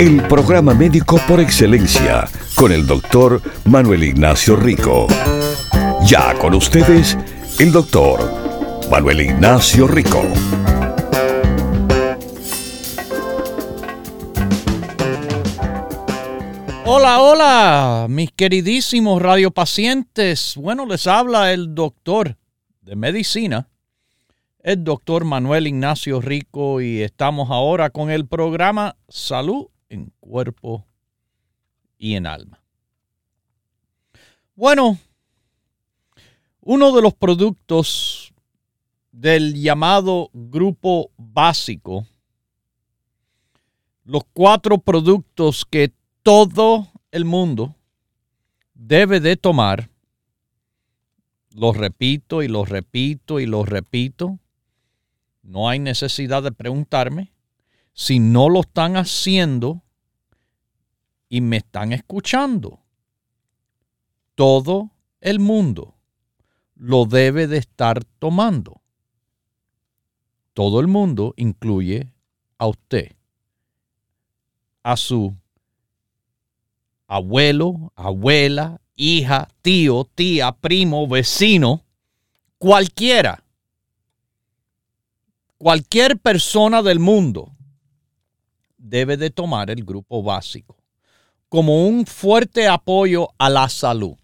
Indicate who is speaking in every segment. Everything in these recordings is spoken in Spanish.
Speaker 1: El programa médico por excelencia con el doctor Manuel Ignacio Rico. Ya con ustedes, el doctor Manuel Ignacio Rico.
Speaker 2: Hola, hola, mis queridísimos radiopacientes. Bueno, les habla el doctor de medicina, el doctor Manuel Ignacio Rico, y estamos ahora con el programa Salud en Cuerpo y en alma. Bueno, uno de los productos del llamado grupo básico, los cuatro productos que todo el mundo debe de tomar, lo repito y lo repito y lo repito, no hay necesidad de preguntarme, si no lo están haciendo, y me están escuchando. Todo el mundo lo debe de estar tomando. Todo el mundo incluye a usted, a su abuelo, abuela, hija, tío, tía, primo, vecino, cualquiera. Cualquier persona del mundo debe de tomar el grupo básico como un fuerte apoyo a la salud.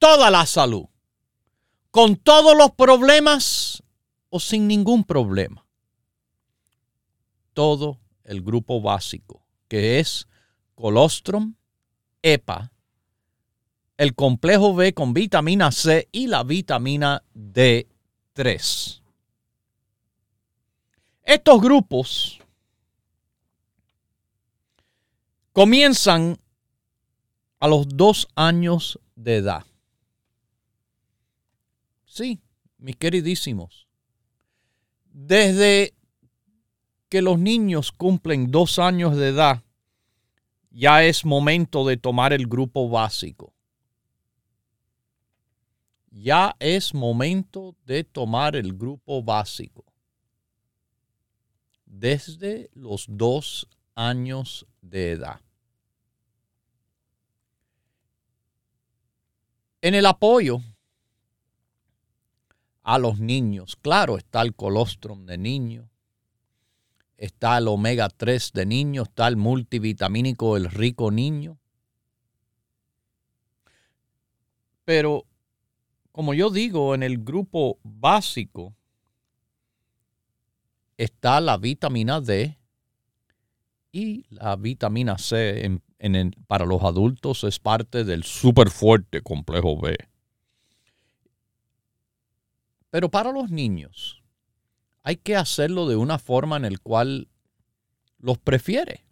Speaker 2: Toda la salud. Con todos los problemas o sin ningún problema. Todo el grupo básico, que es colostrum, EPA, el complejo B con vitamina C y la vitamina D3. Estos grupos comienzan a los dos años de edad. Sí, mis queridísimos. Desde que los niños cumplen dos años de edad, ya es momento de tomar el grupo básico. Ya es momento de tomar el grupo básico. Desde los dos años de edad. En el apoyo a los niños, claro, está el colostrum de niño, está el omega 3 de niño, está el multivitamínico, el rico niño. Pero, como yo digo, en el grupo básico está la vitamina D y la vitamina C en para los adultos es parte del súper fuerte complejo B. Pero para los niños hay que hacerlo de una forma en la cual los prefiere.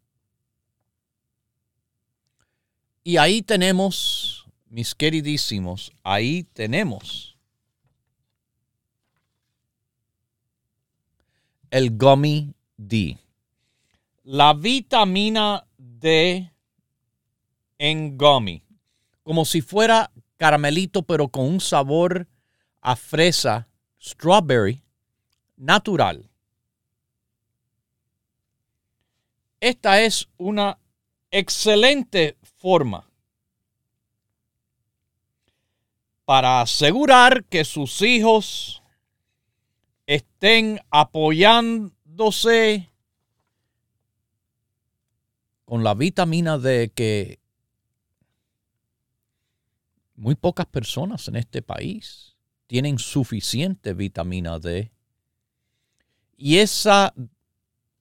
Speaker 2: Y ahí tenemos, mis queridísimos, ahí tenemos el gummy D. La vitamina D en gummy, como si fuera caramelito, pero con un sabor a fresa, strawberry, natural. esta es una excelente forma para asegurar que sus hijos estén apoyándose con la vitamina D que muy pocas personas en este país tienen suficiente vitamina D. Y esa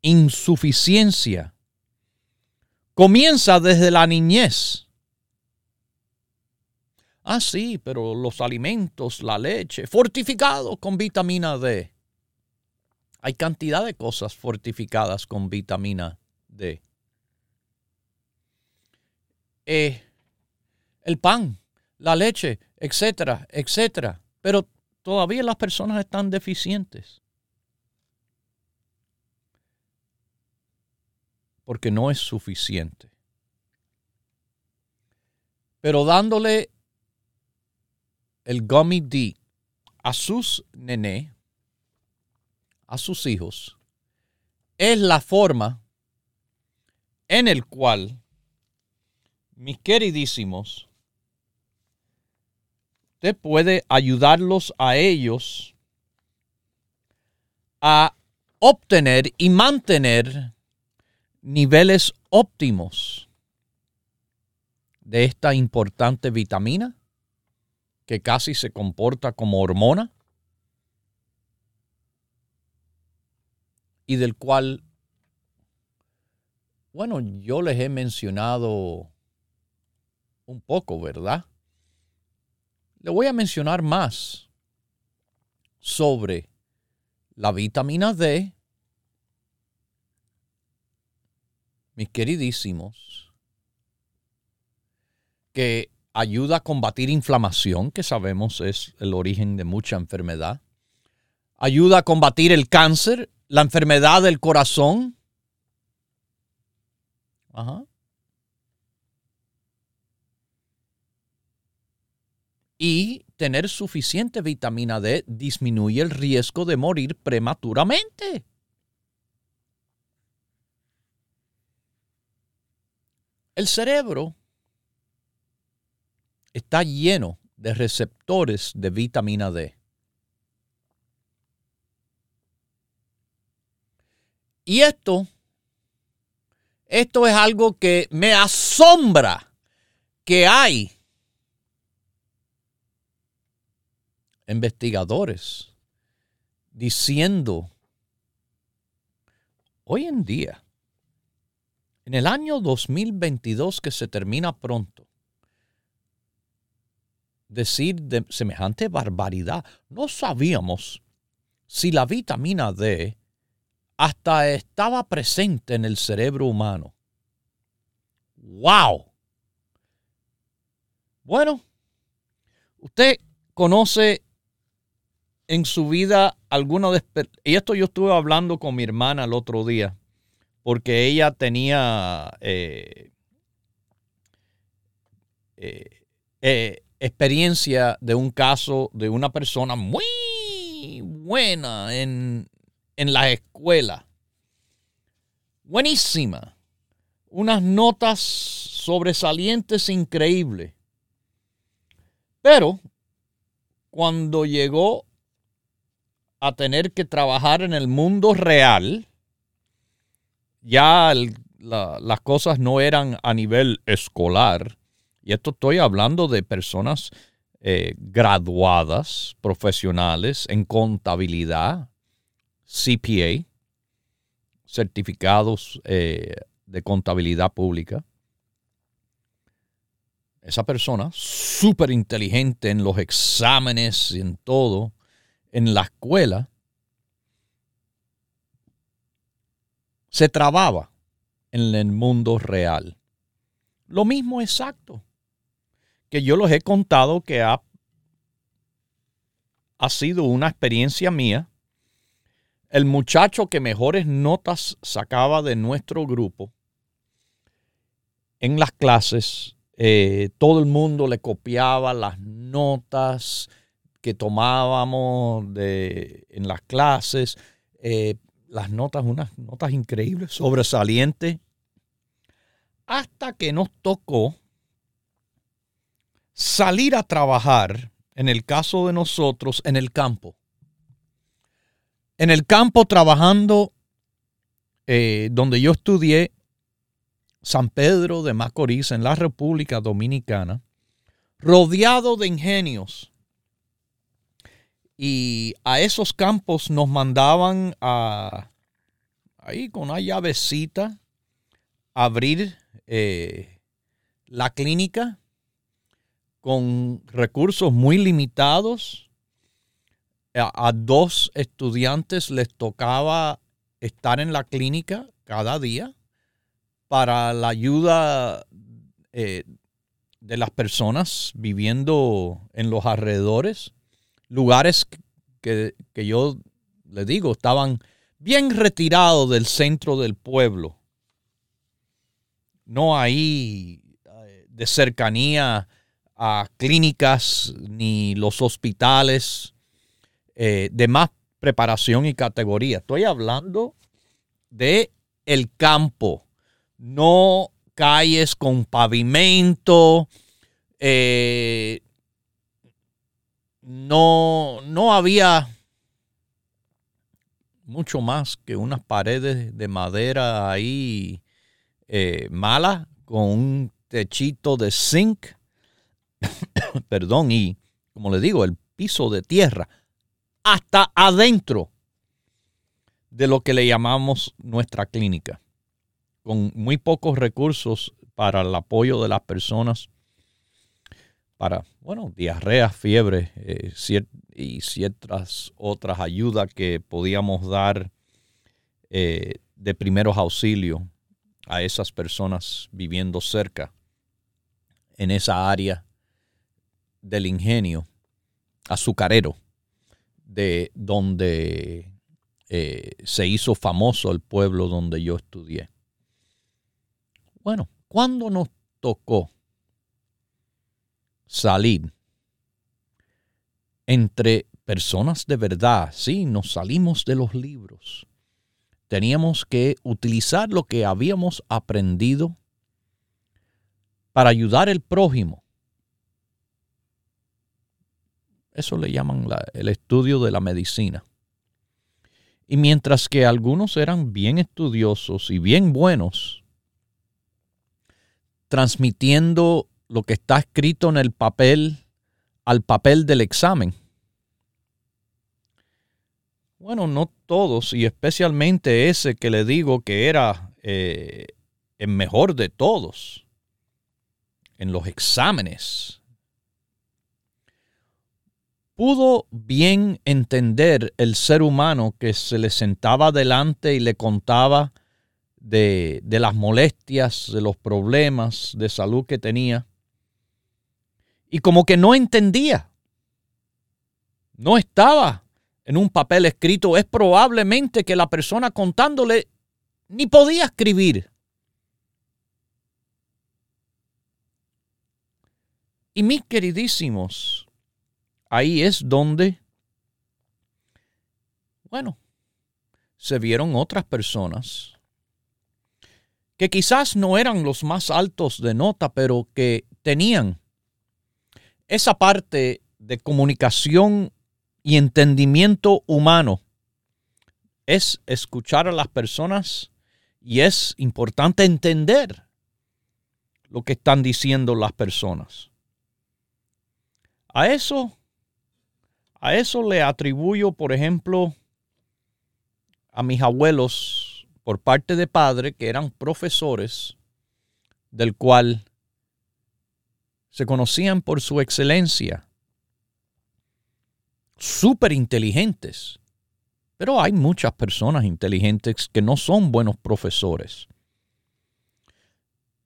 Speaker 2: insuficiencia comienza desde la niñez. Ah, sí, pero los alimentos, la leche, fortificados con vitamina D. Hay cantidad de cosas fortificadas con vitamina D. Eh, el pan, la leche, etcétera, etcétera. Pero todavía las personas están deficientes. Porque no es suficiente. Pero dándole el gummy D a sus nené, a sus hijos, es la forma en el cual, mis queridísimos, usted puede ayudarlos a ellos a obtener y mantener niveles óptimos de esta importante vitamina que casi se comporta como hormona y del cual, bueno, yo les he mencionado un poco, ¿verdad? Le voy a mencionar más sobre la vitamina D, mis queridísimos, que ayuda a combatir inflamación, que sabemos es el origen de mucha enfermedad. Ayuda a combatir el cáncer, la enfermedad del corazón. Ajá. Y tener suficiente vitamina D disminuye el riesgo de morir prematuramente. El cerebro está lleno de receptores de vitamina D. Y esto, esto es algo que me asombra que hay investigadores diciendo hoy en día, en el año 2022 que se termina pronto, decir de semejante barbaridad. No sabíamos si la vitamina D hasta estaba presente en el cerebro humano. ¡Wow! Bueno, usted conoce en su vida alguna. Y esto yo estuve hablando con mi hermana el otro día, porque ella tenía... Eh, eh, eh, experiencia de un caso de una persona muy buena en, en la escuela. Buenísima. Unas notas sobresalientes increíbles. Pero cuando llegó a tener que trabajar en el mundo real, ya las cosas no eran a nivel escolar, y esto estoy hablando de personas eh, graduadas, profesionales en contabilidad, CPA, certificados eh, de contabilidad pública. Esa persona, súper inteligente en los exámenes y en todo, en la escuela, se trababa en el mundo real. Lo mismo exacto que yo los he contado que ha, ha sido una experiencia mía. El muchacho que mejores notas sacaba de nuestro grupo en las clases, eh, todo el mundo le copiaba las notas que tomábamos en las clases, eh, las notas, unas notas increíbles, sobresalientes, hasta que nos tocó salir a trabajar, en el caso de nosotros, en el campo. En el campo trabajando eh, donde yo estudié, San Pedro de Macorís, en la República Dominicana, rodeado de ingenios. Y a esos campos nos mandaban a, ahí con una llavecita, abrir eh, la clínica con recursos muy limitados. A, dos estudiantes les tocaba estar en la clínica cada día para la ayuda eh, de las personas viviendo en los alrededores, lugares que, que yo le digo estaban bien retirados del centro del pueblo, no ahí eh, de cercanía a clínicas ni los hospitales eh, de más preparación y categoría. Estoy hablando de el campo, no calles con pavimento, eh, no, no había mucho más que unas paredes de madera ahí eh, malas con un techito de zinc perdón, y como le digo, el piso de tierra, hasta adentro de lo que le llamamos nuestra clínica, con muy pocos recursos para el apoyo de las personas, para, bueno, diarrea, fiebre eh, y ciertas otras ayudas que podíamos dar eh, de primeros auxilios a esas personas viviendo cerca en esa área del ingenio azucarero, de donde eh, se hizo famoso el pueblo donde yo estudié. Bueno, ¿cuándo nos tocó salir entre personas de verdad? Sí, nos salimos de los libros. Teníamos que utilizar lo que habíamos aprendido para ayudar al prójimo Eso le llaman el estudio de la medicina. Y mientras que algunos eran bien estudiosos y bien buenos, transmitiendo lo que está escrito en el papel al papel del examen. Bueno, no todos, y especialmente ese que le digo que era eh, el mejor de todos en los exámenes pudo bien entender el ser humano que se le sentaba delante y le contaba de, las molestias, de los problemas de salud que tenía. Y como que no entendía. No estaba en un papel escrito. Es probablemente que la persona contándole ni podía escribir. Y mis queridísimos, ahí es donde, bueno, se vieron otras personas que quizás no eran los más altos de nota, pero que tenían esa parte de comunicación y entendimiento humano. Es escuchar a las personas y es importante entender lo que están diciendo las personas. A eso a eso le atribuyo, por ejemplo, a mis abuelos por parte de padre, que eran profesores, del cual se conocían por su excelencia, súper inteligentes. Pero hay muchas personas inteligentes que no son buenos profesores.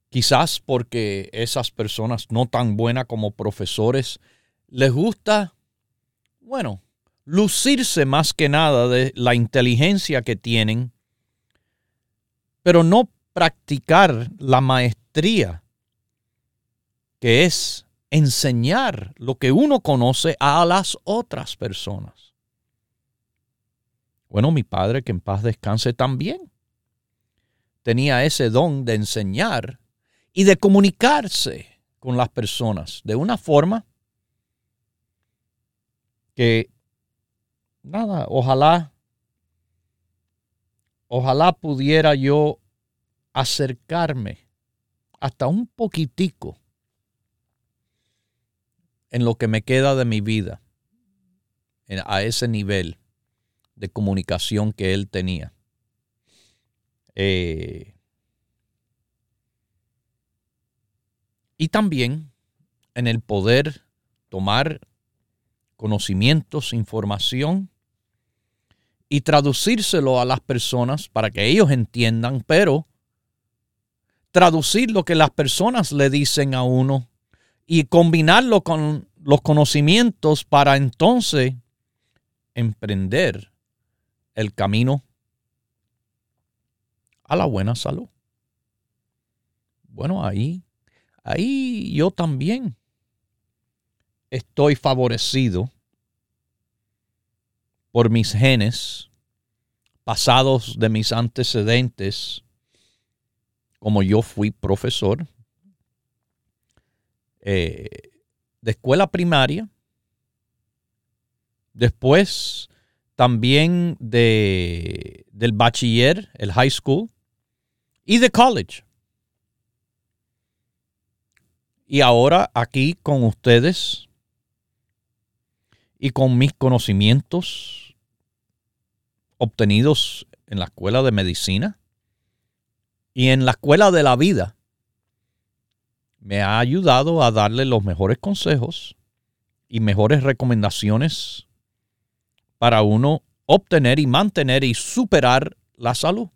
Speaker 2: Quizás porque esas personas no tan buenas como profesores les gusta bueno, lucirse más que nada de la inteligencia que tienen, pero no practicar la maestría, que es enseñar lo que uno conoce a las otras personas. Bueno, mi padre, que en paz descanse también, tenía ese don de enseñar y de comunicarse con las personas de una forma que, nada, ojalá, ojalá pudiera yo acercarme hasta un poquitico en lo que me queda de mi vida, a ese nivel de comunicación que él tenía. Eh, y también en el poder tomar conocimientos, información y traducírselo a las personas para que ellos entiendan, pero traducir lo que las personas le dicen a uno y combinarlo con los conocimientos para entonces emprender el camino a la buena salud. Bueno, ahí, ahí yo también estoy favorecido por mis genes pasados de mis antecedentes, como yo fui profesor eh, de escuela primaria, después también de, del bachiller, el high school, y de college. Y ahora aquí con ustedes y con mis conocimientos obtenidos en la escuela de medicina y en la escuela de la vida, me ha ayudado a darle los mejores consejos y mejores recomendaciones para uno obtener y mantener y superar la salud.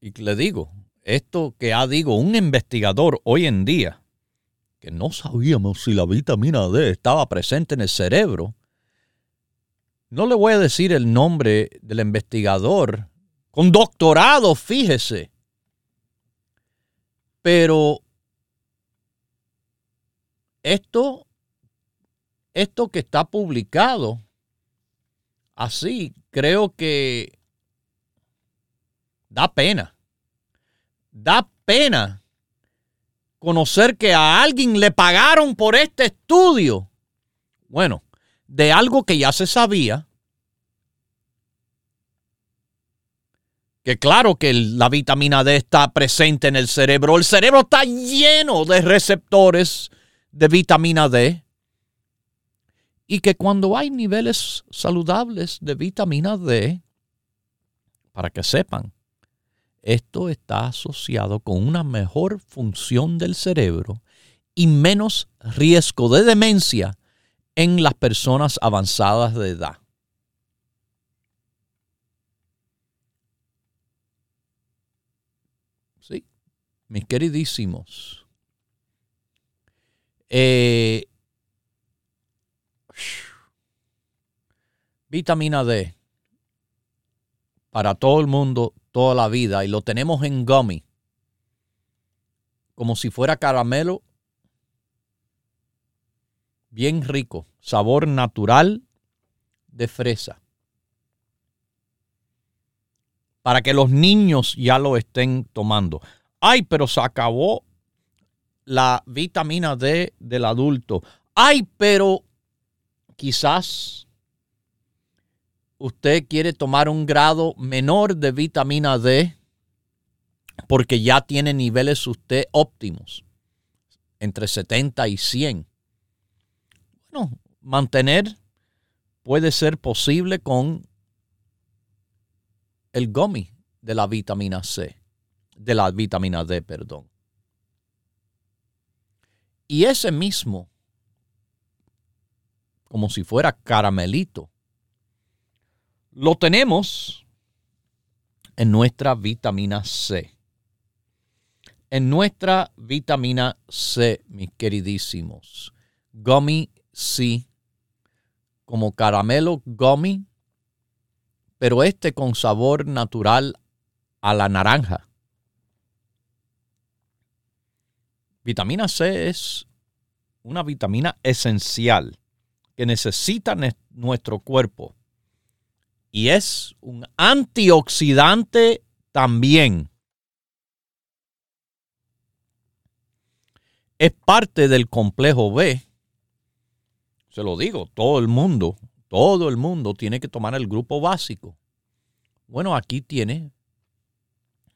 Speaker 2: Y le digo, esto que ha digo un investigador hoy en día, que no sabíamos si la vitamina D estaba presente en el cerebro, no le voy a decir el nombre del investigador con doctorado, fíjese. Pero esto, esto que está publicado, así, creo que da pena. Da pena conocer que a alguien le pagaron por este estudio. Bueno, de algo que ya se sabía. Que claro que la vitamina D está presente en el cerebro. El cerebro está lleno de receptores de vitamina D. Y que cuando hay niveles saludables de vitamina D, para que sepan, esto está asociado con una mejor función del cerebro y menos riesgo de demencia en las personas avanzadas de edad. Sí, mis queridísimos. Eh, vitamina D para todo el mundo toda la vida y lo tenemos en gummy, como si fuera caramelo, bien rico, sabor natural de fresa. Para que los niños ya lo estén tomando. Ay, pero se acabó la vitamina D del adulto. Ay, pero quizás usted quiere tomar un grado menor de vitamina D porque ya tiene niveles usted óptimos, entre 70 y 100. Bueno, mantener puede ser posible con el gummy de la vitamina C, de la vitamina D, perdón. Y ese mismo, como si fuera caramelito, lo tenemos en nuestra vitamina C. En nuestra vitamina C, mis queridísimos. Gummy C, como caramelo gummy, pero este con sabor natural a la naranja. Vitamina C es una vitamina esencial que necesita nuestro cuerpo y es un antioxidante también. Es parte del complejo B. Se lo digo, todo el mundo, todo el mundo tiene que tomar el grupo básico. Bueno, aquí tiene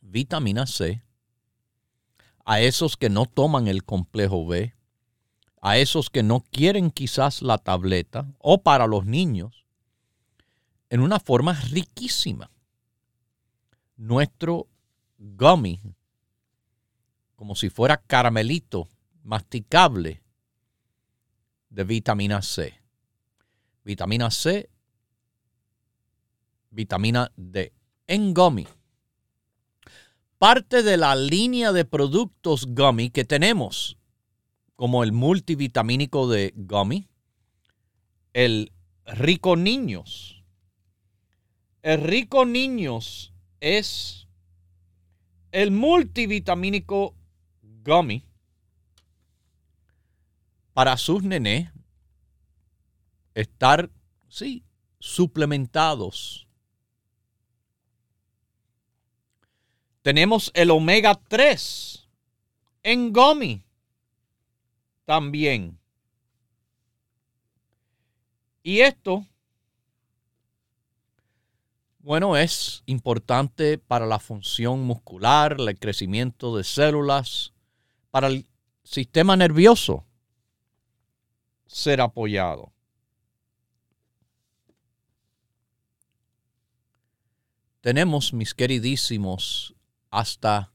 Speaker 2: vitamina C. A esos que no toman el complejo B, a esos que no quieren quizás la tableta o para los niños, en una forma riquísima. Nuestro gummy, como si fuera caramelito masticable de vitamina C. Vitamina C, vitamina D en gummy. Parte de la línea de productos gummy que tenemos, como el multivitamínico de gummy, el rico niños. El rico niños es el multivitamínico gummy para sus nenes estar, sí, suplementados. Tenemos el omega 3 en gummy también. Y esto, bueno, es importante para la función muscular, el crecimiento de células, para el sistema nervioso ser apoyado. Tenemos, mis queridísimos, hasta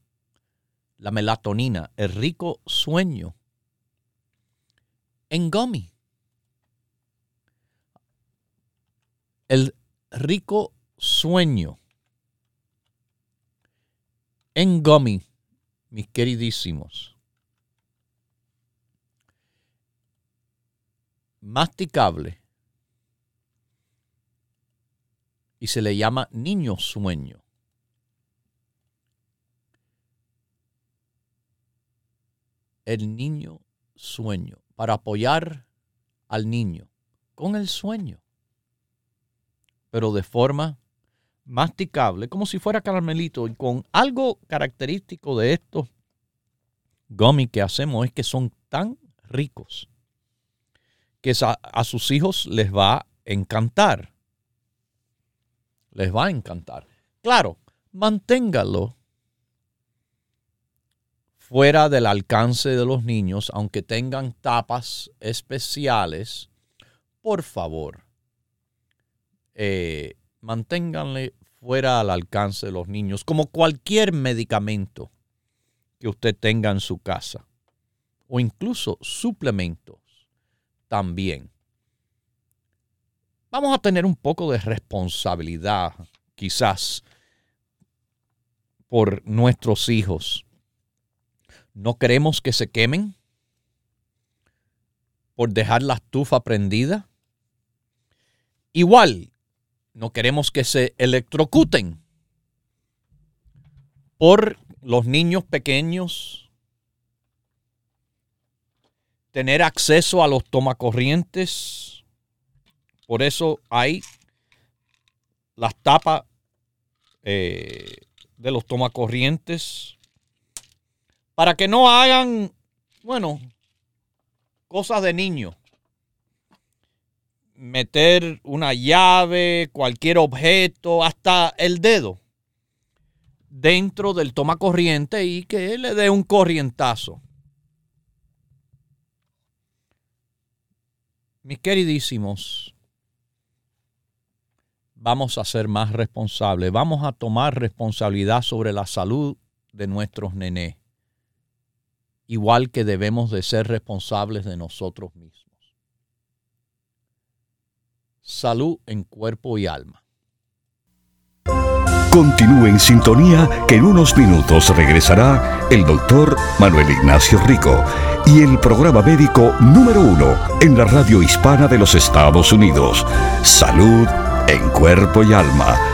Speaker 2: la melatonina, el rico sueño en gummy. El rico sueño en gummy, mis queridísimos. masticable y se le llama niño sueño. El niño sueño, para apoyar al niño con el sueño, pero de forma masticable, como si fuera caramelito, y con algo característico de estos gummy que hacemos es que son tan ricos que a, sus hijos les va a encantar. Les va a encantar. Claro, manténgalo fuera del alcance de los niños, aunque tengan tapas especiales, por favor, eh, manténganle fuera al alcance de los niños, como cualquier medicamento que usted tenga en su casa, o incluso suplemento también. Vamos a tener un poco de responsabilidad, quizás, por nuestros hijos. No queremos que se quemen por dejar la estufa prendida. Igual, no queremos que se electrocuten por los niños pequeños tener acceso a los tomacorrientes. Por eso hay las tapas eh, de los tomacorrientes para que no hagan, bueno, cosas de niño. Meter una llave, cualquier objeto, hasta el dedo dentro del tomacorriente y que le dé un corrientazo. Mis queridísimos, vamos a ser más responsables, vamos a tomar responsabilidad sobre la salud de nuestros nenes, igual que debemos de ser responsables de nosotros mismos. Salud en cuerpo y alma.
Speaker 1: Continúe en sintonía que en unos minutos regresará el doctor Manuel Ignacio Rico y el programa médico número uno en la radio hispana de los Estados Unidos, Salud en Cuerpo y Alma.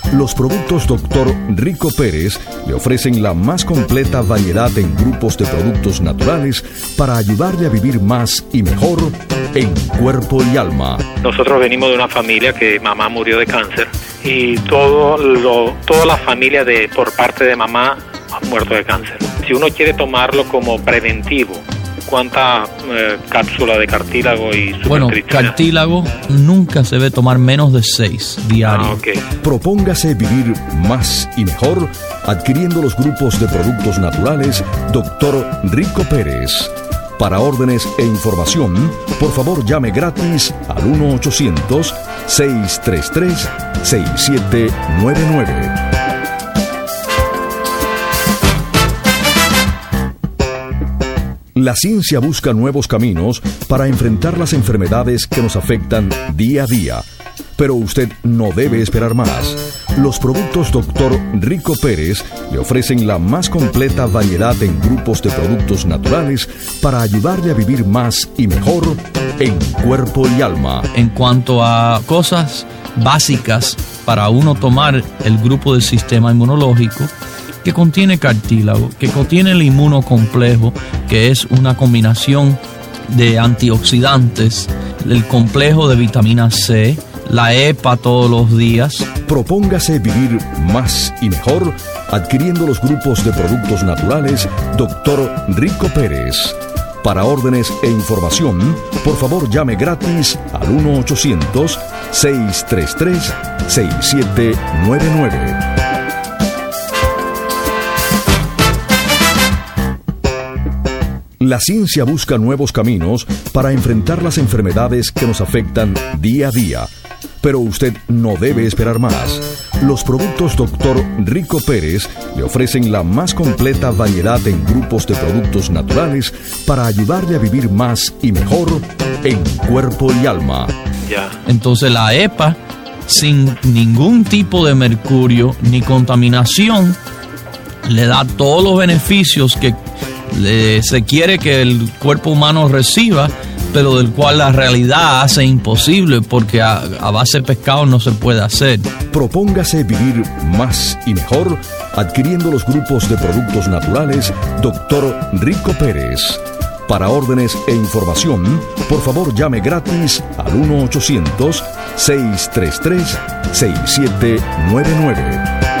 Speaker 1: Los productos Dr. Rico Pérez le ofrecen la más completa variedad en grupos de productos naturales para ayudarle a vivir más y mejor en cuerpo y alma.
Speaker 3: Nosotros venimos de una familia que mamá murió de cáncer y todo toda la familia de por parte de mamá ha muerto de cáncer. Si uno quiere tomarlo como preventivo, ¿cuánta eh, cápsula de cartílago y
Speaker 2: Bueno, cartílago nunca se debe tomar menos de 6 diarios.
Speaker 3: Ah, okay.
Speaker 1: Propóngase vivir más y mejor adquiriendo los grupos de productos naturales Dr. Rico Pérez. Para órdenes e información, por favor llame gratis al 1-800-633-6799. La ciencia busca nuevos caminos para enfrentar las enfermedades que nos afectan día a día. Pero usted no debe esperar más. Los productos Dr. Rico Pérez le ofrecen la más completa variedad en grupos de productos naturales para ayudarle a vivir más y mejor en cuerpo y alma.
Speaker 2: En cuanto a cosas básicas para uno tomar el grupo del sistema inmunológico, que contiene cartílago, que contiene el inmunocomplejo, que es una combinación de antioxidantes, el complejo de vitamina C, la EPA todos los días.
Speaker 1: Propóngase vivir más y mejor adquiriendo los grupos de productos naturales Dr. Rico Pérez. Para órdenes e información, por favor llame gratis al 1-800-633-6799. La ciencia busca nuevos caminos para enfrentar las enfermedades que nos afectan día a día. Pero usted no debe esperar más. Los productos Dr. Rico Pérez le ofrecen la más completa variedad en grupos de productos naturales para ayudarle a vivir más y mejor en cuerpo y alma.
Speaker 3: Ya.
Speaker 2: Entonces la EPA, sin ningún tipo de mercurio ni contaminación, le da todos los beneficios que le- se quiere que el cuerpo humano reciba, pero del cual la realidad hace imposible porque a, a base de pescado no se puede hacer.
Speaker 1: Propóngase vivir más y mejor adquiriendo los grupos de productos naturales Dr. Rico Pérez. Para órdenes e información, por favor llame gratis al 1-800-633-6799.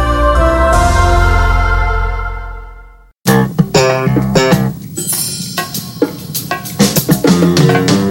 Speaker 4: Ya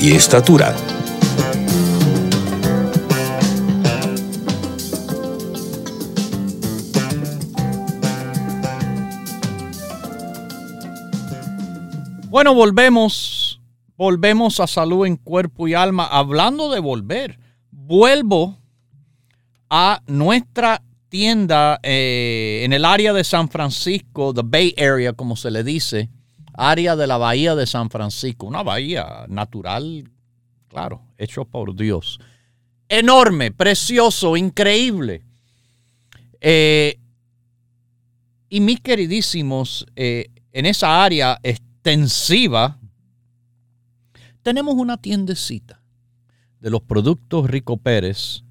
Speaker 4: y estatura.
Speaker 2: Bueno, volvemos, volvemos a salud en cuerpo y alma. Hablando de volver, vuelvo a nuestra tienda eh, en el área de San Francisco, the Bay Area, como se le dice, área de la bahía de San Francisco, una bahía natural, claro, hecho por Dios. Enorme, precioso, increíble. Eh, y mis queridísimos, eh, en esa área extensiva, tenemos una tiendecita de los productos Rico Pérez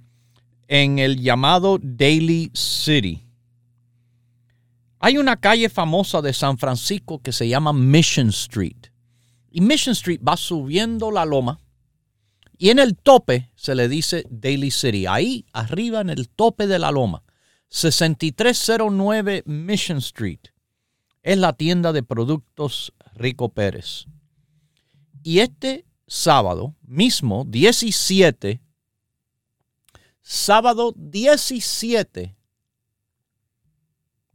Speaker 2: en el llamado Daily City. Hay una calle famosa de San Francisco que se llama Mission Street. Y Mission Street va subiendo la loma y en el tope se le dice Daily City. Ahí arriba en el tope de la loma, 6309 Mission Street, es la tienda de productos Rico Pérez. Y este sábado mismo, 17 sábado 17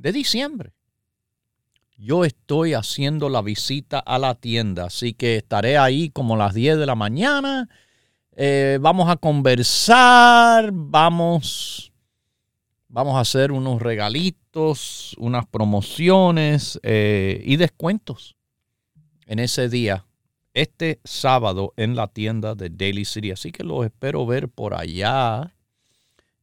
Speaker 2: de diciembre. Yo estoy haciendo la visita a la tienda, así que estaré ahí como a las 10 de la mañana. Eh, vamos a conversar, vamos, vamos a hacer unos regalitos, unas promociones eh, y descuentos en ese día, este sábado en la tienda de Daily City. Así que los espero ver por allá.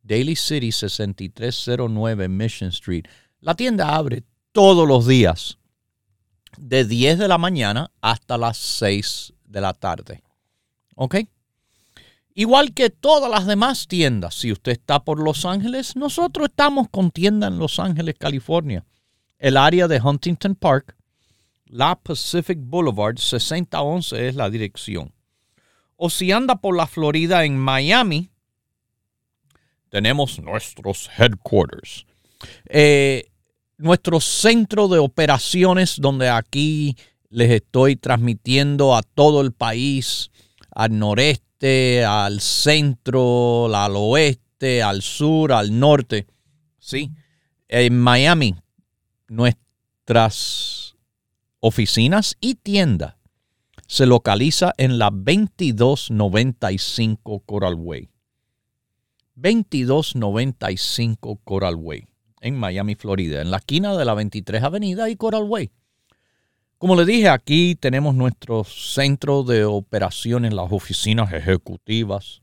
Speaker 2: Daily City 6309 Mission Street. La tienda abre todos los días de 10 de la mañana hasta las 6 de la tarde. ¿Ok? Igual que todas las demás tiendas, si usted está por Los Ángeles, nosotros estamos con tienda en Los Ángeles, California. El área de Huntington Park, la Pacific Boulevard 6011 es la dirección. O si anda por la Florida en Miami, tenemos nuestros headquarters. Eh, nuestro centro de operaciones, donde aquí les estoy transmitiendo a todo el país, al noreste, al centro, al oeste, al sur, al norte. Sí, en Miami, nuestras oficinas y tienda se localiza en la 2295 Coral Way. 2295 Coral Way, en Miami, Florida, en la esquina de la 23 Avenida y Coral Way. Como le dije, aquí tenemos nuestro centro de operaciones, las oficinas ejecutivas.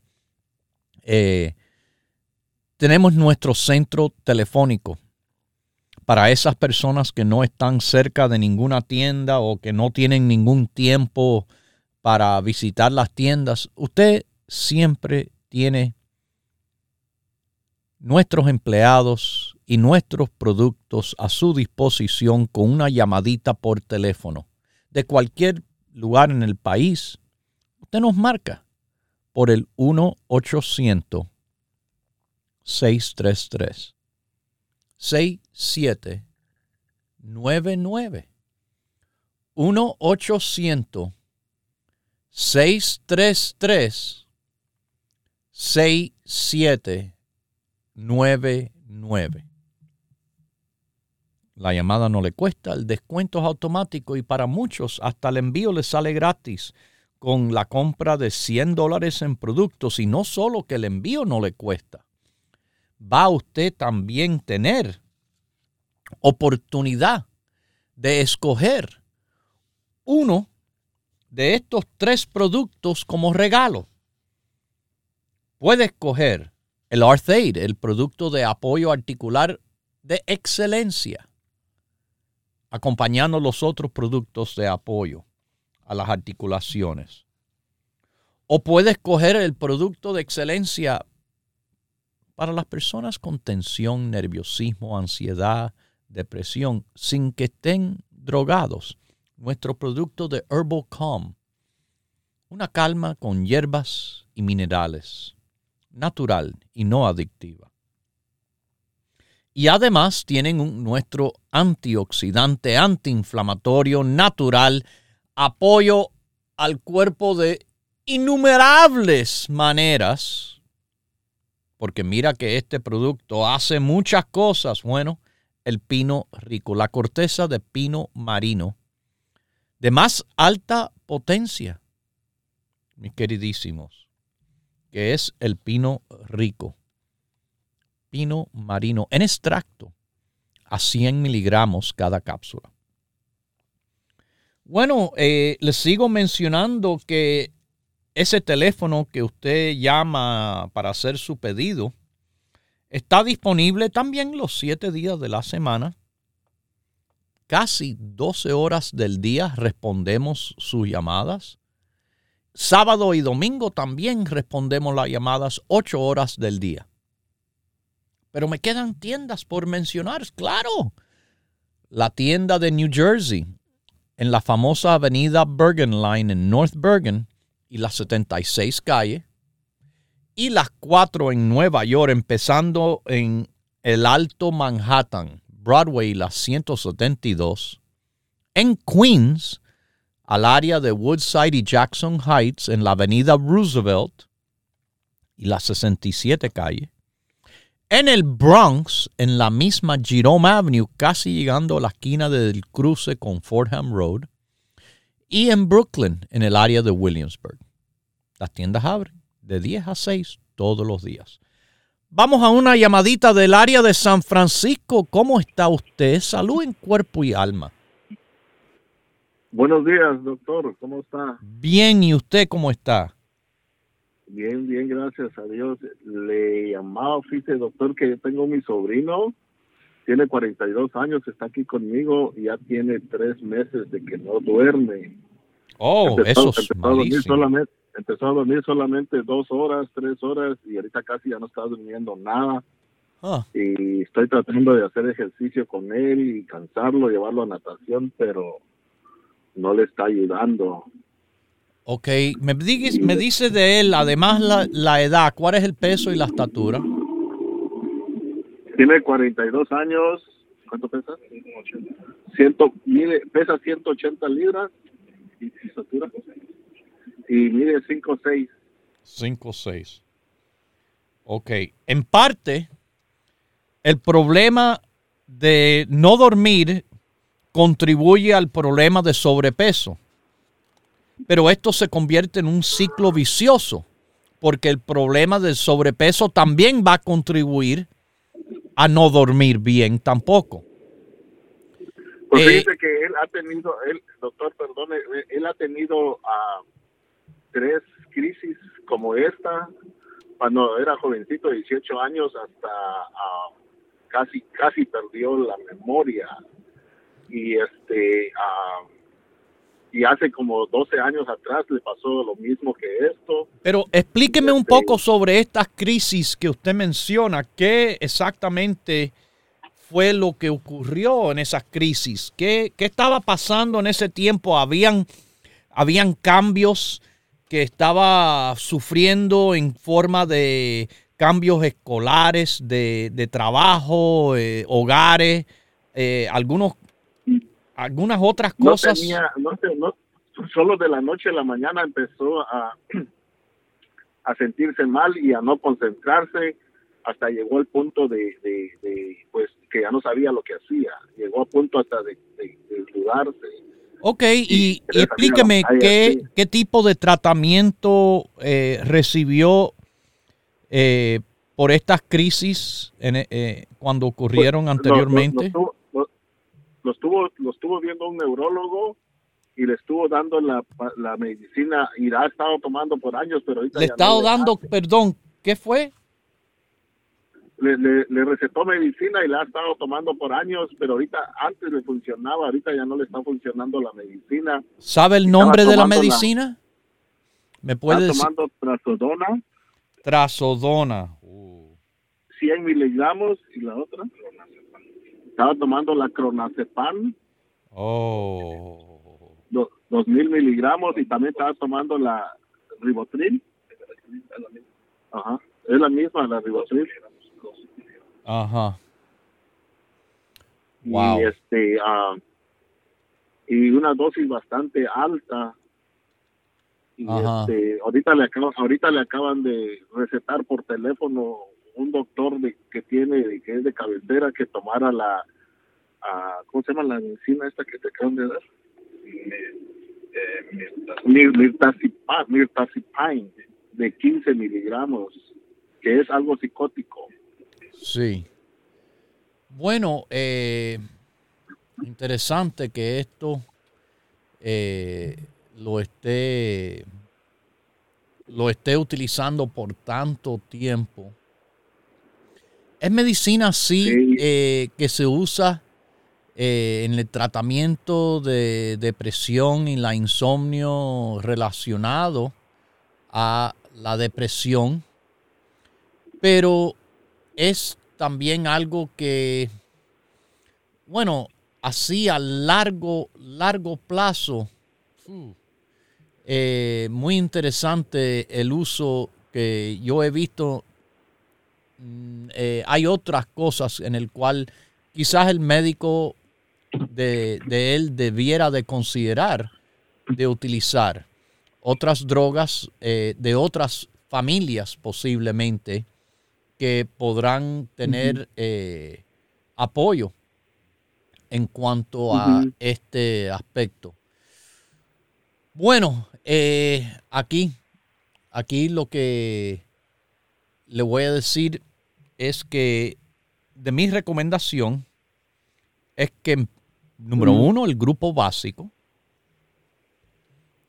Speaker 2: Eh, tenemos nuestro centro telefónico para esas personas que no están cerca de ninguna tienda o que no tienen ningún tiempo para visitar las tiendas. Usted siempre tiene nuestros empleados y nuestros productos a su disposición con una llamadita por teléfono de cualquier lugar en el país. Usted nos marca por el 1-800-633. 6799 1-800-633 67 99. La llamada no le cuesta, el descuento es automático y para muchos hasta el envío les sale gratis con la compra de 100 dólares en productos y no solo que el envío no le cuesta, va usted también tener oportunidad de escoger uno de estos tres productos como regalo. Puede escoger el Arthaid, el producto de apoyo articular de excelencia, acompañando los otros productos de apoyo a las articulaciones. O puedes coger el producto de excelencia para las personas con tensión, nerviosismo, ansiedad, depresión, sin que estén drogados. Nuestro producto de Herbal Calm, una calma con hierbas y minerales natural y no adictiva. Y además tienen nuestro antioxidante, antiinflamatorio, natural, apoyo al cuerpo de innumerables maneras. Porque mira que este producto hace muchas cosas. Bueno, el pino rico, la corteza de pino marino de más alta potencia, mis queridísimos, que es el pino rico, pino marino en extracto a 100 miligramos cada cápsula. Bueno, eh, les sigo mencionando que ese teléfono que usted llama para hacer su pedido está disponible también los siete días de la semana. Casi 12 horas del día respondemos sus llamadas. Sábado y domingo también respondemos las llamadas 8 horas del día. Pero me quedan tiendas por mencionar, claro. La tienda de New Jersey, en la famosa avenida Bergen Line en North Bergen y la 76 calle, y las cuatro en Nueva York, empezando en el Alto Manhattan, Broadway, la 172, en Queens, al área de Woodside y Jackson Heights, en la avenida Roosevelt y la 67 calle, en el Bronx, en la misma Jerome Avenue, casi llegando a la esquina del cruce con Fordham Road. Y en Brooklyn, en el área de Williamsburg. Las tiendas abren de 10 a 6 todos los días. Vamos a una llamadita del área de San Francisco. ¿Cómo está usted? Salud en cuerpo y alma.
Speaker 5: Buenos días, doctor. ¿Cómo está?
Speaker 2: Bien, ¿y usted cómo está?
Speaker 5: Bien, bien, gracias a Dios. Le llamaba, fíjese, doctor, que yo tengo mi sobrino, tiene 42 años, está aquí conmigo y ya tiene tres meses de que no duerme.
Speaker 2: Oh,
Speaker 5: empezó,
Speaker 2: eso es
Speaker 5: empezó a dormir solamente, empezó a dormir solamente dos horas, tres horas y ahorita casi ya no está durmiendo nada.
Speaker 2: Ah,
Speaker 5: Y estoy tratando de hacer ejercicio con él y cansarlo, llevarlo a natación, pero no le está ayudando.
Speaker 2: Ok, me, me dice de él, además la, la edad, ¿cuál es el peso y la estatura?
Speaker 5: Tiene 42 años. ¿Cuánto pesa? 180. Ciento, mide, pesa 180 libras. ¿Y y estatura? Y mide 5'6".
Speaker 2: 5 o 6. Ok. En parte, el problema de no dormir contribuye al problema de sobrepeso. Pero esto se convierte en un ciclo vicioso, porque el problema del sobrepeso también va a contribuir a no dormir bien tampoco.
Speaker 5: Pues
Speaker 2: Eh,
Speaker 5: fíjese que él ha tenido, él, doctor, perdone, él- ha tenido ah, tres crisis como esta, cuando era jovencito, 18 años, hasta ah, casi, casi perdió la memoria. Y este, ah, y hace como 12 años atrás le pasó lo mismo que esto.
Speaker 2: Pero explíqueme un
Speaker 5: Este-
Speaker 2: poco sobre estas crisis que usted menciona. ¿Qué exactamente fue lo que ocurrió en esas crisis? ¿Qué, qué estaba pasando en ese tiempo? ¿Habían, habían cambios que estaba sufriendo en forma de cambios escolares, de, de trabajo, eh, hogares, eh, algunos, algunas otras
Speaker 5: No
Speaker 2: cosas?
Speaker 5: tenía, no, sé, no, solo de la noche a la mañana empezó a, a sentirse mal y a no concentrarse hasta llegó el punto de, de, de, pues que ya no sabía lo que hacía llegó a punto hasta de, de, dudarse
Speaker 2: Ok, y, explíqueme qué, qué tipo de tratamiento eh, recibió eh, por estas crisis en, eh, cuando ocurrieron
Speaker 5: Pues, Lo-
Speaker 2: anteriormente.
Speaker 5: Lo- estuvo, lo estuvo viendo un neurólogo y le estuvo dando la, la medicina y la ha estado tomando por años, pero ahorita
Speaker 2: Le
Speaker 5: ya
Speaker 2: estado dando,
Speaker 5: hace.
Speaker 2: perdón, ¿qué fue?
Speaker 5: le, le, le recetó medicina y la ha estado tomando por años, pero ahorita antes le funcionaba, ahorita ya no le está funcionando la medicina.
Speaker 2: ¿Sabe el nombre de la medicina? ¿Me puede
Speaker 5: Está
Speaker 2: decir?
Speaker 5: tomando trazodona,
Speaker 2: Trazodona.
Speaker 5: 100 miligramos y la otra. Estaba tomando la cronazepam,
Speaker 2: Oh.
Speaker 5: do- 2000 miligramos y también estaba tomando la ribotril. Ajá, es la misma, la ribotril.
Speaker 2: Ajá. Wow.
Speaker 5: Y este, ah, y una dosis bastante alta. Y
Speaker 2: Ajá.
Speaker 5: este, ahorita le acaban, ahorita le acaban de recetar por teléfono un doctor de, que tiene, que es de cabecera, que tomara la, ah, ¿cómo se llama la medicina esta que te acaban de dar? mirtazepam de 15 miligramos, que es algo psicótico.
Speaker 2: Sí. Bueno, eh, interesante que esto eh, lo esté lo esté utilizando por tanto tiempo. Es medicina sí, eh, que se usa en el tratamiento de depresión y la insomnio relacionado a la depresión, pero es también algo que, bueno, así a largo, largo plazo, eh, muy interesante el uso que yo he visto. Mm, eh, hay otras cosas en el cual quizás el médico de, de él debiera de considerar de utilizar otras drogas eh, de otras familias posiblemente que podrán tener eh, apoyo en cuanto a este aspecto. Bueno, eh, aquí, aquí lo que le voy a decir es que de mi recomendación es que, número uno, el grupo básico,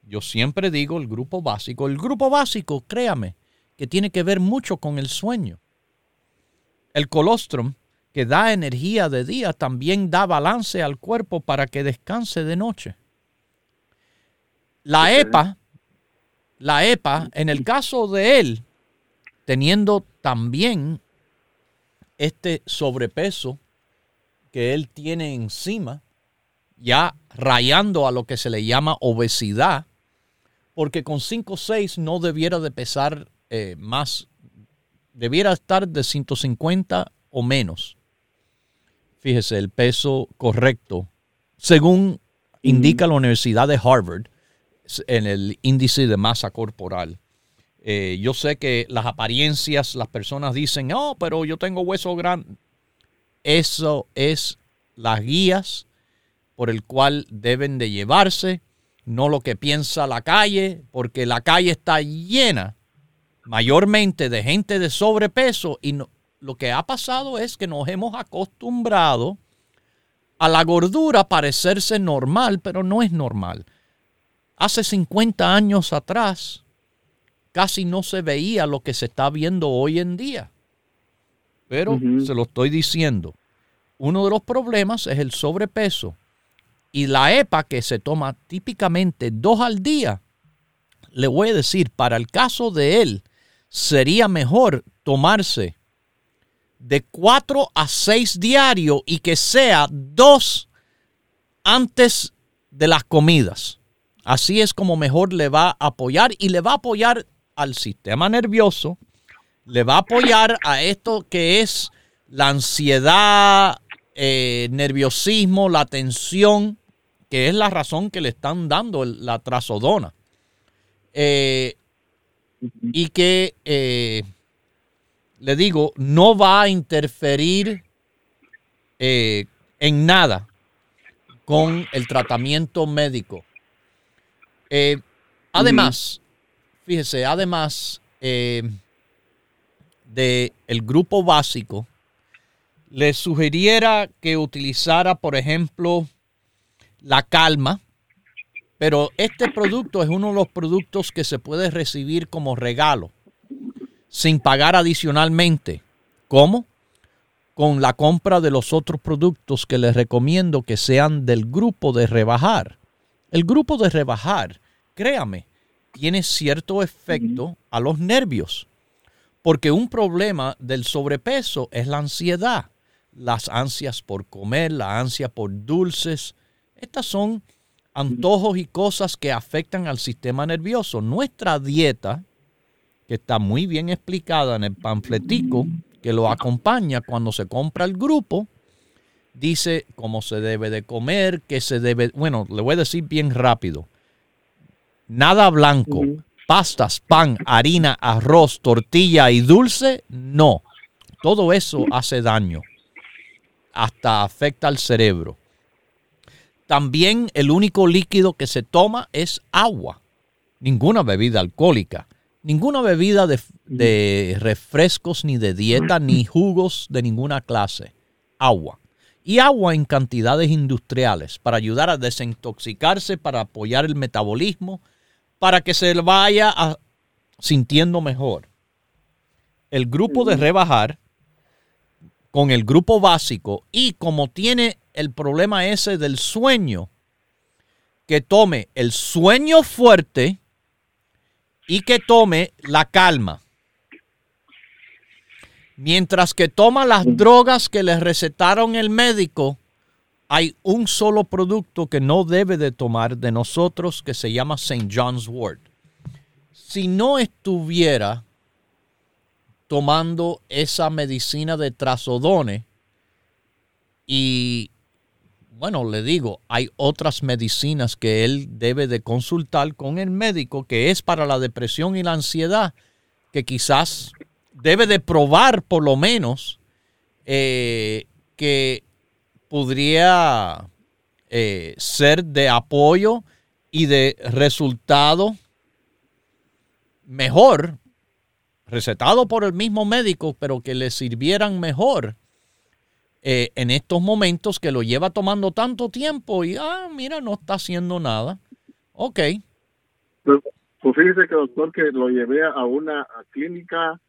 Speaker 2: yo siempre digo el grupo básico. El grupo básico, créame, que tiene que ver mucho con el sueño. El colostrum, que da energía de día, también da balance al cuerpo para que descanse de noche. La EPA, la EPA, en el caso de él, teniendo también este sobrepeso que él tiene encima, ya rayando a lo que se le llama obesidad, porque con 5 o 6 no debiera de pesar eh, más, debiera estar de 150 o menos. Fíjese, el peso correcto, según indica la Universidad de Harvard, en el índice de masa corporal. Eh, yo sé que las apariencias, las personas dicen, oh, pero yo tengo hueso grande. Eso es las guías por el cual deben de llevarse no lo que piensa la calle, porque la calle está llena mayormente de gente de sobrepeso y lo que ha pasado es que nos hemos acostumbrado a la gordura parecerse normal, pero no es normal. Hace 50 años atrás casi no se veía lo que se está viendo hoy en día. Pero se lo estoy diciendo. Uno de los problemas es el sobrepeso y la EPA que se toma típicamente dos al día, le voy a decir, para el caso de él, sería mejor tomarse de cuatro a seis diarios y que sea dos antes de las comidas. Así es como mejor le va a apoyar y le va a apoyar al sistema nervioso, le va a apoyar a esto que es la ansiedad, eh, nerviosismo, la tensión, que es la razón que le están dando la trazodona. Eh, y que, eh, le digo, no va a interferir en nada con el tratamiento médico. además, fíjese, además del el grupo básico, le sugiriera que utilizara, por ejemplo, la calma, pero este producto es uno de los productos que se puede recibir como regalo, sin pagar adicionalmente. ¿Cómo? Con la compra de los otros productos que les recomiendo que sean del grupo de rebajar. El grupo de rebajar, créame, tiene cierto efecto a los nervios, porque un problema del sobrepeso es la ansiedad las ansias por comer, la ansia por dulces. Estas son antojos y cosas que afectan al sistema nervioso. Nuestra dieta, que está muy bien explicada en el panfletico que lo acompaña cuando se compra el grupo, dice cómo se debe de comer, qué se debe, bueno, le voy a decir bien rápido. Nada blanco, pastas, pan, harina, arroz, tortilla y dulce, no. Todo eso hace daño hasta afecta al cerebro. También el único líquido que se toma es agua. Ninguna bebida alcohólica. Ninguna bebida de, de refrescos, ni de dieta, ni jugos de ninguna clase. Agua. Y agua en cantidades industriales para ayudar a desintoxicarse, para apoyar el metabolismo, para que se vaya a- sintiendo mejor. El grupo de rebajar con el grupo básico y como tiene el problema ese del sueño, que tome el sueño fuerte y que tome la calma. Mientras que toma las drogas que le recetaron el médico, hay un solo producto que no debe de tomar de nosotros que se llama St. John's Wort. Si no estuviera tomando esa medicina de trazodone y bueno, le digo, hay otras medicinas que él debe de consultar con el médico que es para la depresión y la ansiedad, que quizás debe de probar por lo menos eh, que podría eh, ser de apoyo y de resultado mejor, recetado por el mismo médico, pero que le sirvieran mejor eh, en estos momentos que lo lleva tomando tanto tiempo y, ah, mira, no está haciendo nada. Ok,
Speaker 5: Pues, fíjese doctor que lo llevé a una clínica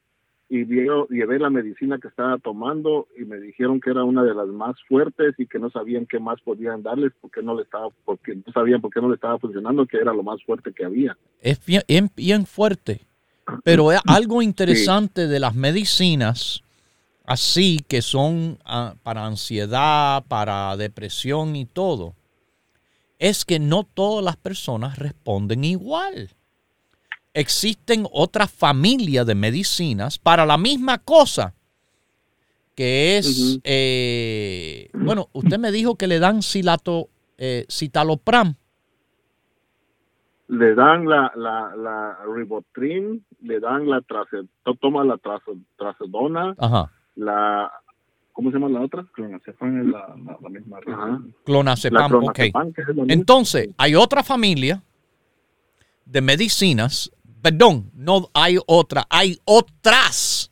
Speaker 5: y vio- llevé la medicina que estaba tomando y me dijeron que era una de las más fuertes y que no sabían qué más podían darles porque no le estaba porque no sabían por qué no le estaba funcionando que era lo más fuerte que había.
Speaker 2: es bien, bien- fuerte. Pero es algo interesante de las medicinas así que son ah, para ansiedad, para depresión y todo, es que no todas las personas responden igual. Existen otra familia de medicinas para la misma cosa, que es, eh, bueno, usted me dijo que le dan cilato, eh, citalopram.
Speaker 5: Le dan la la la Ribotrin, le dan la trace, to- toma la
Speaker 2: Ajá.
Speaker 5: la ¿cómo se llama la otra?
Speaker 6: Clonazepam es la, la, la misma
Speaker 5: Ajá. La
Speaker 2: Clonazepam, ok.
Speaker 5: clonazepam, que es lo mismo.
Speaker 2: Entonces, hay otra familia de medicinas, perdón, no hay otra, hay otras,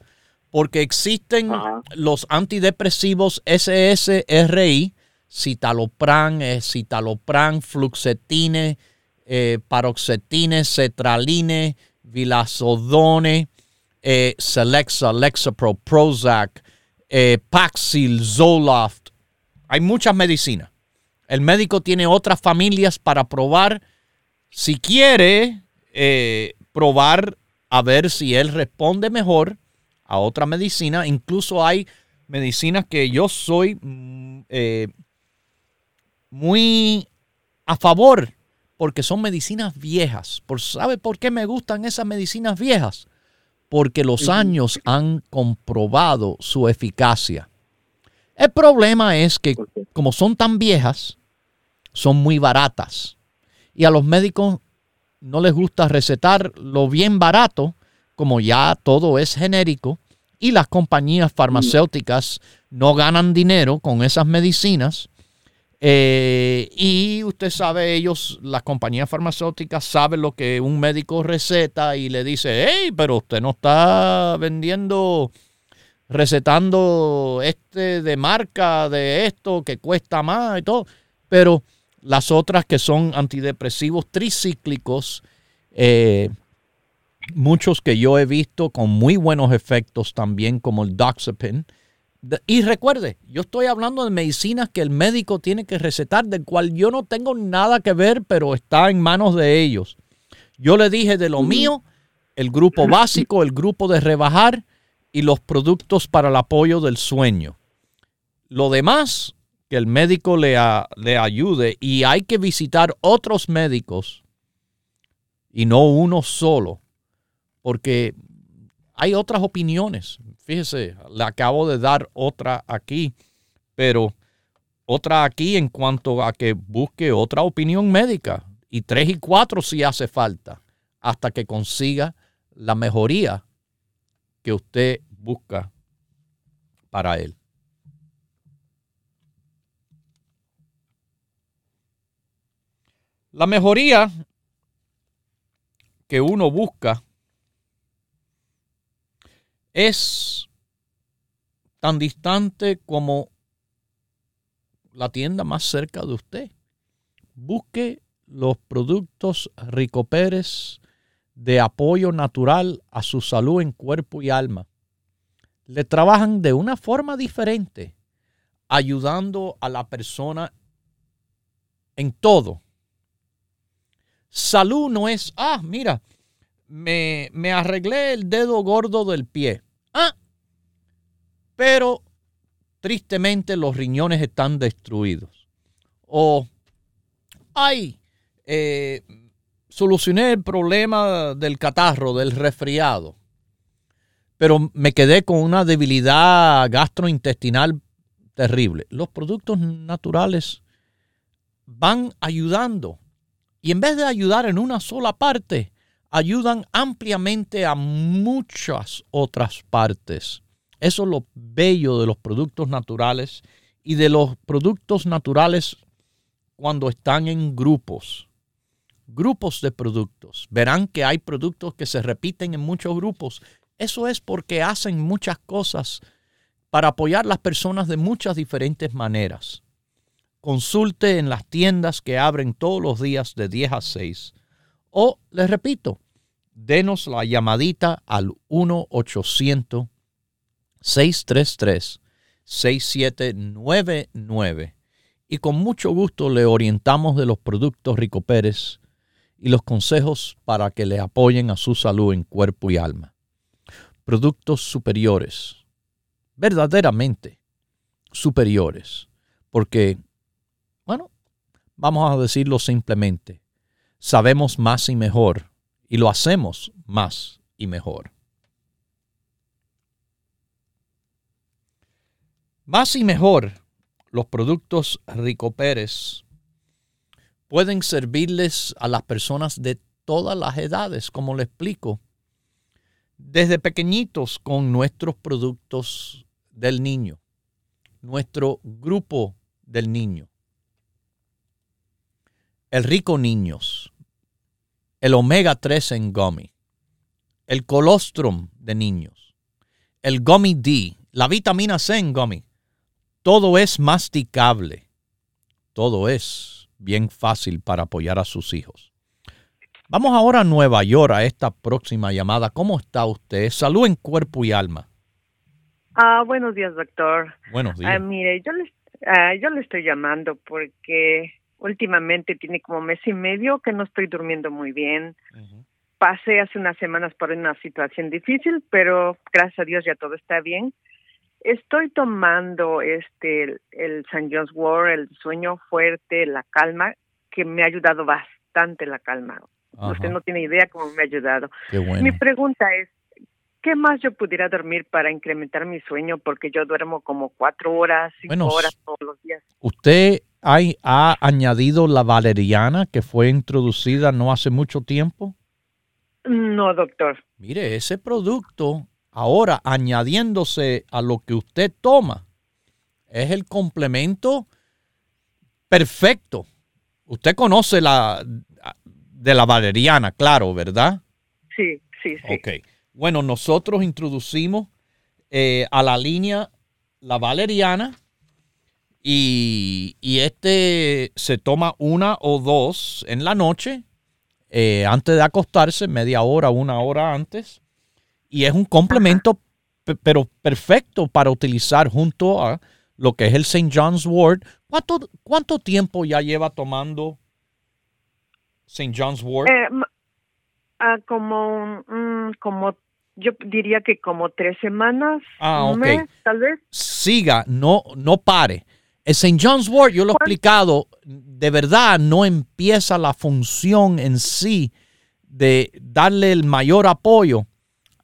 Speaker 2: porque existen
Speaker 5: Ajá.
Speaker 2: los antidepresivos SSRI, citalopram, eh, citalopram, fluoxetine, eh, paroxetine, cetraline, vilazodone, eh, Celexa, Lexapro, Prozac, eh, Paxil, Zoloft. Hay muchas medicinas. El médico tiene otras familias para probar. Si quiere eh, probar a ver si él responde mejor a otra medicina, incluso hay medicinas que yo soy mm, eh, muy a favor porque son medicinas viejas. Por, ¿Sabe por qué me gustan esas medicinas viejas? Porque los años han comprobado su eficacia. El problema es que como son tan viejas, son muy baratas. Y a los médicos no les gusta recetar lo bien barato, como ya todo es genérico, y las compañías farmacéuticas no ganan dinero con esas medicinas. Eh, y usted sabe, ellos, las compañías farmacéuticas saben lo que un médico receta y le dice, hey, pero usted no está vendiendo, recetando este de marca, de esto que cuesta más y todo. Pero las otras que son antidepresivos tricíclicos, eh, muchos que yo he visto con muy buenos efectos también, como el Doxepin. Y recuerde, yo estoy hablando de medicinas que el médico tiene que recetar, del cual yo no tengo nada que ver, pero está en manos de ellos. Yo le dije de lo mío, el grupo básico, el grupo de rebajar y los productos para el apoyo del sueño. Lo demás, que el médico le, a- le ayude y hay que visitar otros médicos y no uno solo, porque hay otras opiniones. Fíjese, le acabo de dar otra aquí, pero otra aquí en cuanto a que busque otra opinión médica y tres y cuatro si hace falta, hasta que consiga la mejoría que usted busca para él. La mejoría que uno busca es tan distante como la tienda más cerca de usted. Busque los productos Rico Pérez de apoyo natural a su salud en cuerpo y alma. Le trabajan de una forma diferente, ayudando a la persona en todo. Salud no es, ah, mira, me, me arreglé el dedo gordo del pie. Ah, pero tristemente los riñones están destruidos. O, ay, eh, solucioné el problema del catarro, del resfriado, pero me quedé con una debilidad gastrointestinal terrible. Los productos naturales van ayudando y en vez de ayudar en una sola parte, ayudan ampliamente a muchas otras partes. Eso es lo bello de los productos naturales y de los productos naturales cuando están en grupos. Grupos de productos. Verán que hay productos que se repiten en muchos grupos. Eso es porque hacen muchas cosas para apoyar a las personas de muchas diferentes maneras. Consulte en las tiendas que abren todos los días de 10 a 6. O, les repito, denos la llamadita al 1-800-633-6799 y con mucho gusto le orientamos de los productos Rico Pérez y los consejos para que le apoyen a su salud en cuerpo y alma. Productos superiores, verdaderamente superiores, porque, vamos a decirlo simplemente, sabemos más y mejor y lo hacemos más y mejor. Más y mejor, los productos Rico Pérez pueden servirles a las personas de todas las edades, como le explico. Desde pequeñitos con nuestros productos del niño, nuestro grupo del niño. El Rico Niños, el omega 3 en gummy, el colostrum de niños, el gummy D, la vitamina C en gummy. Todo es masticable. Todo es bien fácil para apoyar a sus hijos. Vamos ahora a Nueva York a esta próxima llamada. ¿Cómo está usted? Salud en cuerpo y alma.
Speaker 7: Ah, buenos días, doctor.
Speaker 2: Buenos días.
Speaker 7: Ah, mire, yo le, ah, yo le estoy llamando porque últimamente tiene como mes y medio que no estoy durmiendo muy bien. Pasé hace unas semanas por una situación difícil, pero gracias a Dios ya todo está bien. Estoy tomando este el, el St. John's Wort, el sueño fuerte, la calma, que me ha ayudado bastante la calma. Usted no tiene idea cómo me ha ayudado. Mi pregunta es, ¿qué más yo pudiera dormir para incrementar mi sueño? Porque yo duermo como cuatro horas, cinco horas todos los días.
Speaker 2: ¿Usted hay, ha añadido la valeriana que fue introducida no hace mucho tiempo?
Speaker 7: No, doctor.
Speaker 2: Mire, ese producto ahora añadiéndose a lo que usted toma es el complemento perfecto. Usted conoce la de la valeriana, claro, ¿verdad?
Speaker 7: Sí, sí, sí.
Speaker 2: Ok. Bueno, nosotros introducimos eh, a la línea la valeriana y, este se toma una o dos en la noche eh, antes de acostarse, media hora, una hora antes. Y es un complemento, pero perfecto para utilizar junto a lo que es el St. John's Wort. ¿Cuánto, ¿Cuánto tiempo ya lleva tomando St. John's Wort?
Speaker 7: Eh, ah, como, como, yo diría que como tres semanas,
Speaker 2: ah,
Speaker 7: un mes, tal vez.
Speaker 2: Siga, no, no pare. El St. John's Wort, yo lo he explicado, de verdad no empieza la función en sí de darle el mayor apoyo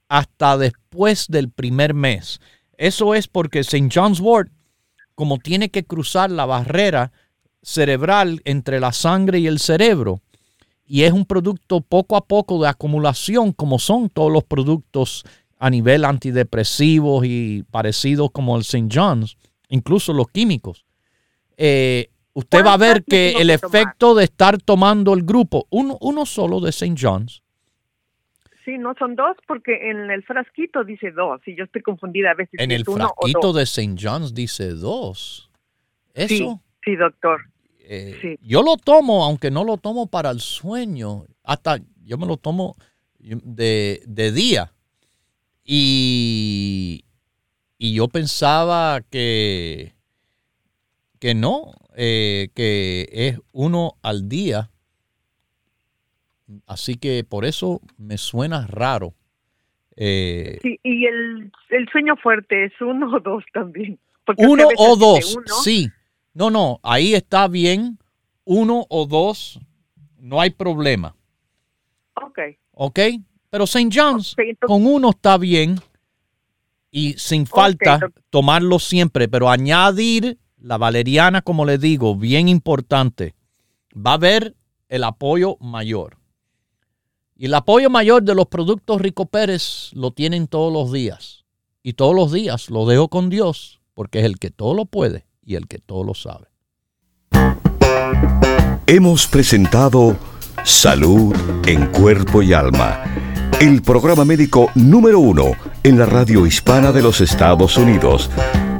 Speaker 2: hasta después del primer mes. Eso es porque St. John's Wort, como tiene que cruzar la barrera cerebral entre la sangre y el cerebro, y es un producto poco a poco de acumulación, como son todos los productos a nivel antidepresivos y parecidos como el St. John's, incluso los químicos. Eh, usted va a ver
Speaker 7: ¿Cuántas
Speaker 2: que el
Speaker 7: tomar?
Speaker 2: efecto de estar tomando el grupo, uno, uno solo de St. John's,
Speaker 7: Sí, no son dos porque en el frasquito dice dos y yo estoy confundida a veces
Speaker 2: en el frasquito de St. John's dice dos. Eso,
Speaker 7: Sí, sí, doctor.
Speaker 2: eh,
Speaker 7: sí.
Speaker 2: yo lo tomo, aunque no lo tomo para el sueño, hasta yo me lo tomo de, de día. Y, y yo pensaba que, que no, eh, que es uno al día. Así que por eso me suena raro. Eh,
Speaker 7: Sí, y el, el sueño fuerte es uno o dos también. Porque
Speaker 2: uno o dos,
Speaker 7: uno.
Speaker 2: sí. No, no, ahí está bien. Uno o dos, no hay problema.
Speaker 7: Ok.
Speaker 2: ¿Ok? Pero St. John's,
Speaker 7: entonces-
Speaker 2: con uno está bien y sin falta tomarlo siempre, pero añadir la valeriana, como le digo, bien importante. Va a haber el apoyo mayor. Y el apoyo mayor de los productos Rico Pérez lo tienen todos los días. Y todos los días lo dejo con Dios, porque es el que todo lo puede y el que todo lo sabe.
Speaker 4: Hemos presentado Salud en Cuerpo y Alma, el programa médico número uno en la radio hispana de los Estados Unidos,